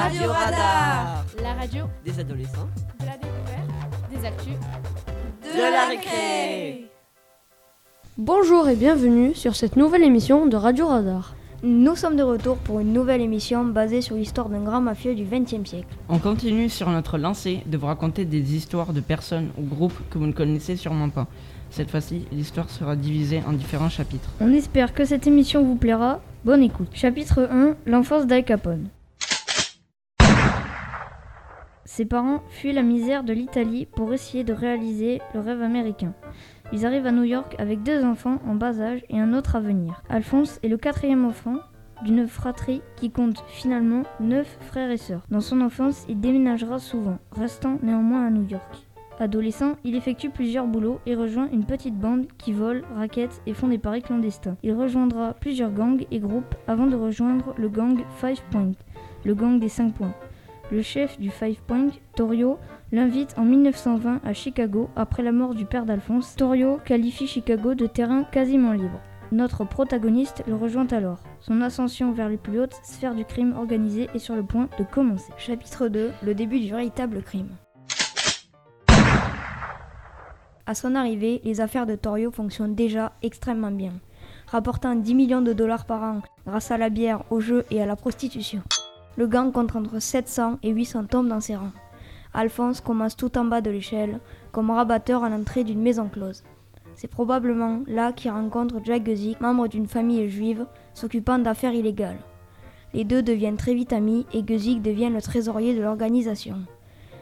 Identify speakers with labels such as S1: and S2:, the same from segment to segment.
S1: Radio Radar
S2: La radio
S3: Des adolescents
S2: de la découverte, des actus,
S1: De la récré
S4: Bonjour et bienvenue sur cette nouvelle émission de Radio Radar.
S5: Nous sommes de retour pour une nouvelle émission basée sur l'histoire d'un grand mafieux du XXe siècle.
S3: On continue sur notre lancée de vous raconter des histoires de personnes ou groupes que vous ne connaissez sûrement pas. Cette fois-ci, l'histoire sera divisée en différents chapitres.
S5: On espère que cette émission vous plaira. Bonne écoute. Chapitre 1 L'enfance d'Al Capone. Ses parents fuient la misère de l'Italie pour essayer de réaliser le rêve américain. Ils arrivent à New York avec deux enfants en bas âge et un autre à venir. Alphonse est le quatrième enfant d'une fratrie qui compte finalement neuf frères et sœurs. Dans son enfance, il déménagera souvent, restant néanmoins à New York. Adolescent, il effectue plusieurs boulots et rejoint une petite bande qui vole, raquette et font des paris clandestins. Il rejoindra plusieurs gangs et groupes avant de rejoindre le gang Five Point, le gang des 5 points. Le chef du Five Point, Torio, l'invite en 1920 à Chicago après la mort du père d'Alphonse. Torio qualifie Chicago de terrain quasiment libre. Notre protagoniste le rejoint alors. Son ascension vers les plus hautes sphères du crime organisé est sur le point de commencer. Chapitre 2 Le début du véritable crime. À son arrivée, les affaires de Torio fonctionnent déjà extrêmement bien, rapportant 10 millions de dollars par an grâce à la bière, au jeu et à la prostitution. Le gang compte entre 700 et 800 tombes dans ses rangs. Alphonse commence tout en bas de l'échelle, comme rabatteur à l'entrée d'une maison close. C'est probablement là qu'il rencontre Jack Guzik, membre d'une famille juive s'occupant d'affaires illégales. Les deux deviennent très vite amis et Guzik devient le trésorier de l'organisation.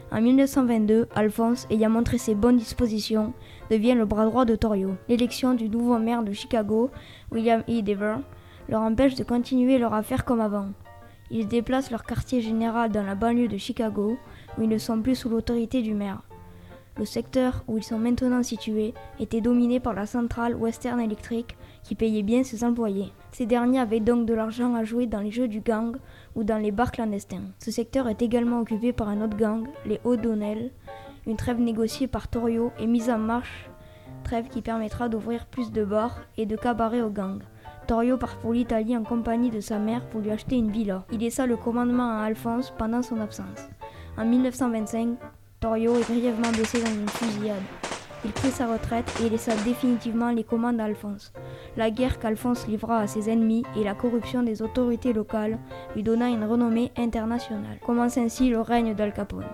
S5: En 1922, Alphonse, ayant montré ses bonnes dispositions, devient le bras droit de Torio. L'élection du nouveau maire de Chicago, William E. Dever, leur empêche de continuer leur affaire comme avant. Ils déplacent leur quartier général dans la banlieue de Chicago, où ils ne sont plus sous l'autorité du maire. Le secteur où ils sont maintenant situés était dominé par la centrale Western Electric qui payait bien ses employés. Ces derniers avaient donc de l'argent à jouer dans les jeux du gang ou dans les bars clandestins. Ce secteur est également occupé par un autre gang, les O'Donnell. Une trêve négociée par Torio est mise en marche, trêve qui permettra d'ouvrir plus de bars et de cabarets au gang. Torio part pour l'Italie en compagnie de sa mère pour lui acheter une villa. Il laissa le commandement à Alphonse pendant son absence. En 1925, Torio est grièvement blessé dans une fusillade. Il prit sa retraite et laissa définitivement les commandes à Alphonse. La guerre qu'Alphonse livra à ses ennemis et la corruption des autorités locales lui donna une renommée internationale. Commence ainsi le règne d'Al Capone.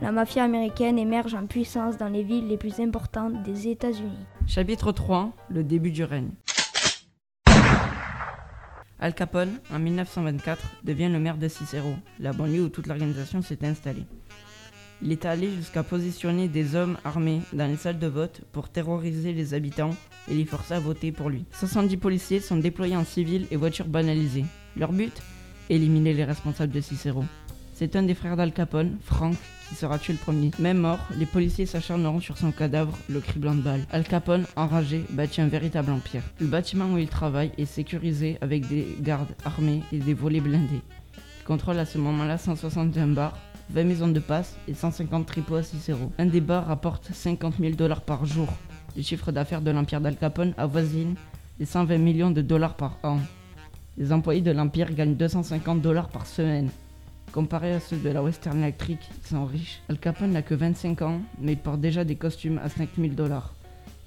S5: La mafia américaine émerge en puissance dans les villes les plus importantes des États-Unis.
S3: Chapitre 3 Le début du règne. Al Capone, en 1924, devient le maire de Cicero, la banlieue où toute l'organisation s'est installée. Il est allé jusqu'à positionner des hommes armés dans les salles de vote pour terroriser les habitants et les forcer à voter pour lui. 70 policiers sont déployés en civil et voitures banalisées. Leur but? Éliminer les responsables de Cicero. C'est un des frères d'Al Capone, Frank, qui sera tué le premier. Même mort, les policiers s'acharneront sur son cadavre, le criblant de balles. Al Capone, enragé, bâtit un véritable empire. Le bâtiment où il travaille est sécurisé avec des gardes armés et des volets blindés. Il contrôle à ce moment-là 161 bars, 20 maisons de passe et 150 tripots à Cicero. Un des bars rapporte 50 000 dollars par jour. Le chiffre d'affaires de l'empire d'Al Capone avoisine les 120 millions de dollars par an. Les employés de l'empire gagnent 250 dollars par semaine. Comparé à ceux de la Western Electric, qui sont riches, Al Capone n'a que 25 ans, mais il porte déjà des costumes à 5000 dollars.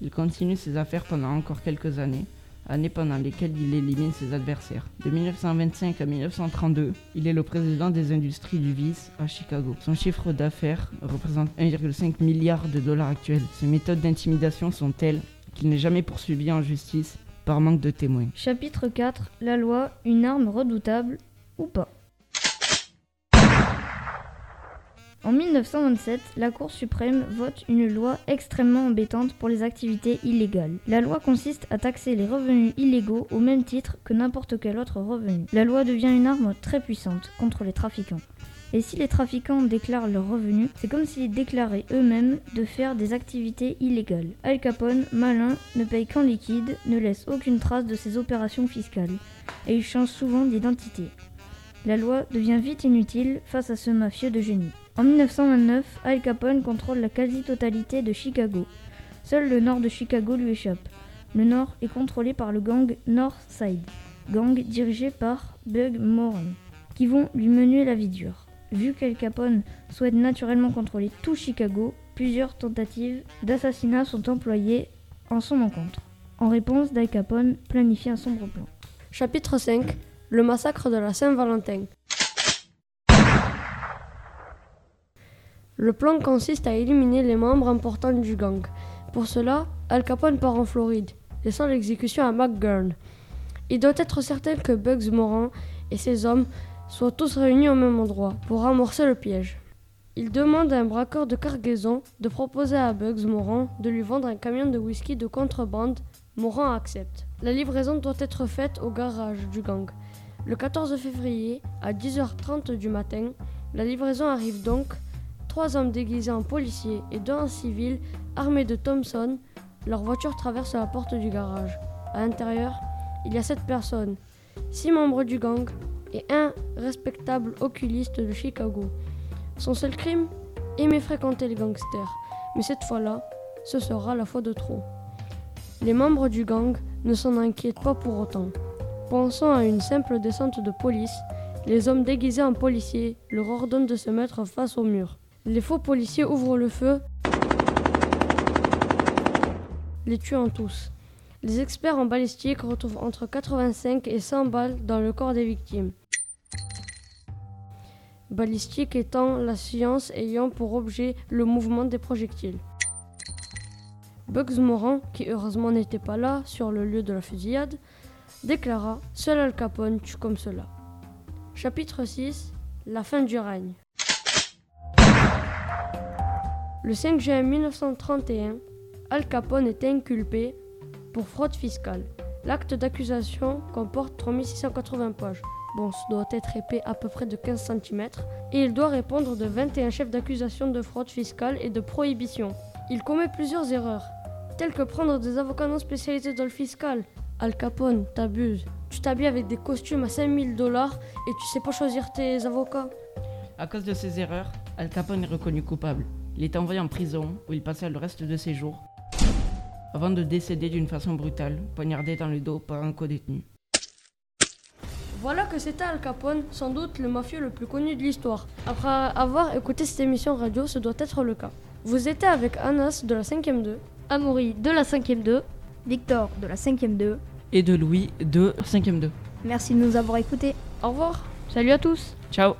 S3: Il continue ses affaires pendant encore quelques années, années pendant lesquelles il élimine ses adversaires. De 1925 à 1932, il est le président des industries du vice à Chicago. Son chiffre d'affaires représente 1,5 milliard de dollars actuels. Ses méthodes d'intimidation sont telles qu'il n'est jamais poursuivi en justice par manque de témoins.
S5: Chapitre 4 La loi, une arme redoutable ou pas? En 1927, la Cour suprême vote une loi extrêmement embêtante pour les activités illégales. La loi consiste à taxer les revenus illégaux au même titre que n'importe quel autre revenu. La loi devient une arme très puissante contre les trafiquants. Et si les trafiquants déclarent leurs revenus, c'est comme s'ils déclaraient eux-mêmes de faire des activités illégales. Al Capone, malin, ne paye qu'en liquide, ne laisse aucune trace de ses opérations fiscales, et il change souvent d'identité. La loi devient vite inutile face à ce mafieux de génie. En 1929, Al Capone contrôle la quasi-totalité de Chicago. Seul le nord de Chicago lui échappe. Le nord est contrôlé par le gang Northside, gang dirigé par Bug Moran. qui vont lui mener la vie dure. Vu qu'Al Capone souhaite naturellement contrôler tout Chicago, plusieurs tentatives d'assassinat sont employées en son encontre. En réponse, Al Capone planifie un sombre plan.
S4: Chapitre 5 Le massacre de la Saint-Valentin. Le plan consiste à éliminer les membres importants du gang. Pour cela, Al Capone part en Floride, laissant l'exécution à McGurn. Il doit être certain que Bugs Moran et ses hommes soient tous réunis au même endroit pour amorcer le piège. Il demande à un braqueur de cargaison de proposer à Bugs Moran de lui vendre un camion de whisky de contrebande. Moran accepte. La livraison doit être faite au garage du gang. Le 14 février, à 10h30 du matin, la livraison arrive donc. Trois hommes déguisés en policiers et deux en civil, armés de Thompson, leur voiture traverse la porte du garage. À l'intérieur, il y a sept personnes, six membres du gang et un respectable oculiste de Chicago. Son seul crime Aimer fréquenter les gangsters. Mais cette fois-là, ce sera la fois de trop. Les membres du gang ne s'en inquiètent pas pour autant. Pensant à une simple descente de police, les hommes déguisés en policiers leur ordonnent de se mettre face au mur. Les faux policiers ouvrent le feu, les tuant tous. Les experts en balistique retrouvent entre 85 et 100 balles dans le corps des victimes. Balistique étant la science ayant pour objet le mouvement des projectiles. Bugs Moran, qui heureusement n'était pas là sur le lieu de la fusillade, déclara Seul Al Capone tue comme cela. Chapitre 6 La fin du règne. Le 5 juin 1931, Al Capone est inculpé pour fraude fiscale. L'acte d'accusation comporte 3680 pages. Bon, ce doit être épais à peu près de 15 cm. Et il doit répondre de 21 chefs d'accusation de fraude fiscale et de prohibition. Il commet plusieurs erreurs, telles que prendre des avocats non spécialisés dans le fiscal. Al Capone, t'abuses. Tu t'habilles avec des costumes à 5000 dollars et tu sais pas choisir tes avocats.
S3: À cause de ses erreurs, Al Capone est reconnu coupable. Il est envoyé en prison où il passa le reste de ses jours avant de décéder d'une façon brutale, poignardé dans le dos par un co-détenu.
S4: Voilà que c'était Al Capone, sans doute le mafieux le plus connu de l'histoire. Après avoir écouté cette émission radio, ce doit être le cas. Vous étiez avec Anas de la 5ème 2,
S5: Amaury de la 5ème 2, Victor de la 5ème 2.
S3: Et de Louis de 5ème 2.
S5: Merci de nous avoir écoutés.
S4: au revoir
S5: Salut à tous
S3: Ciao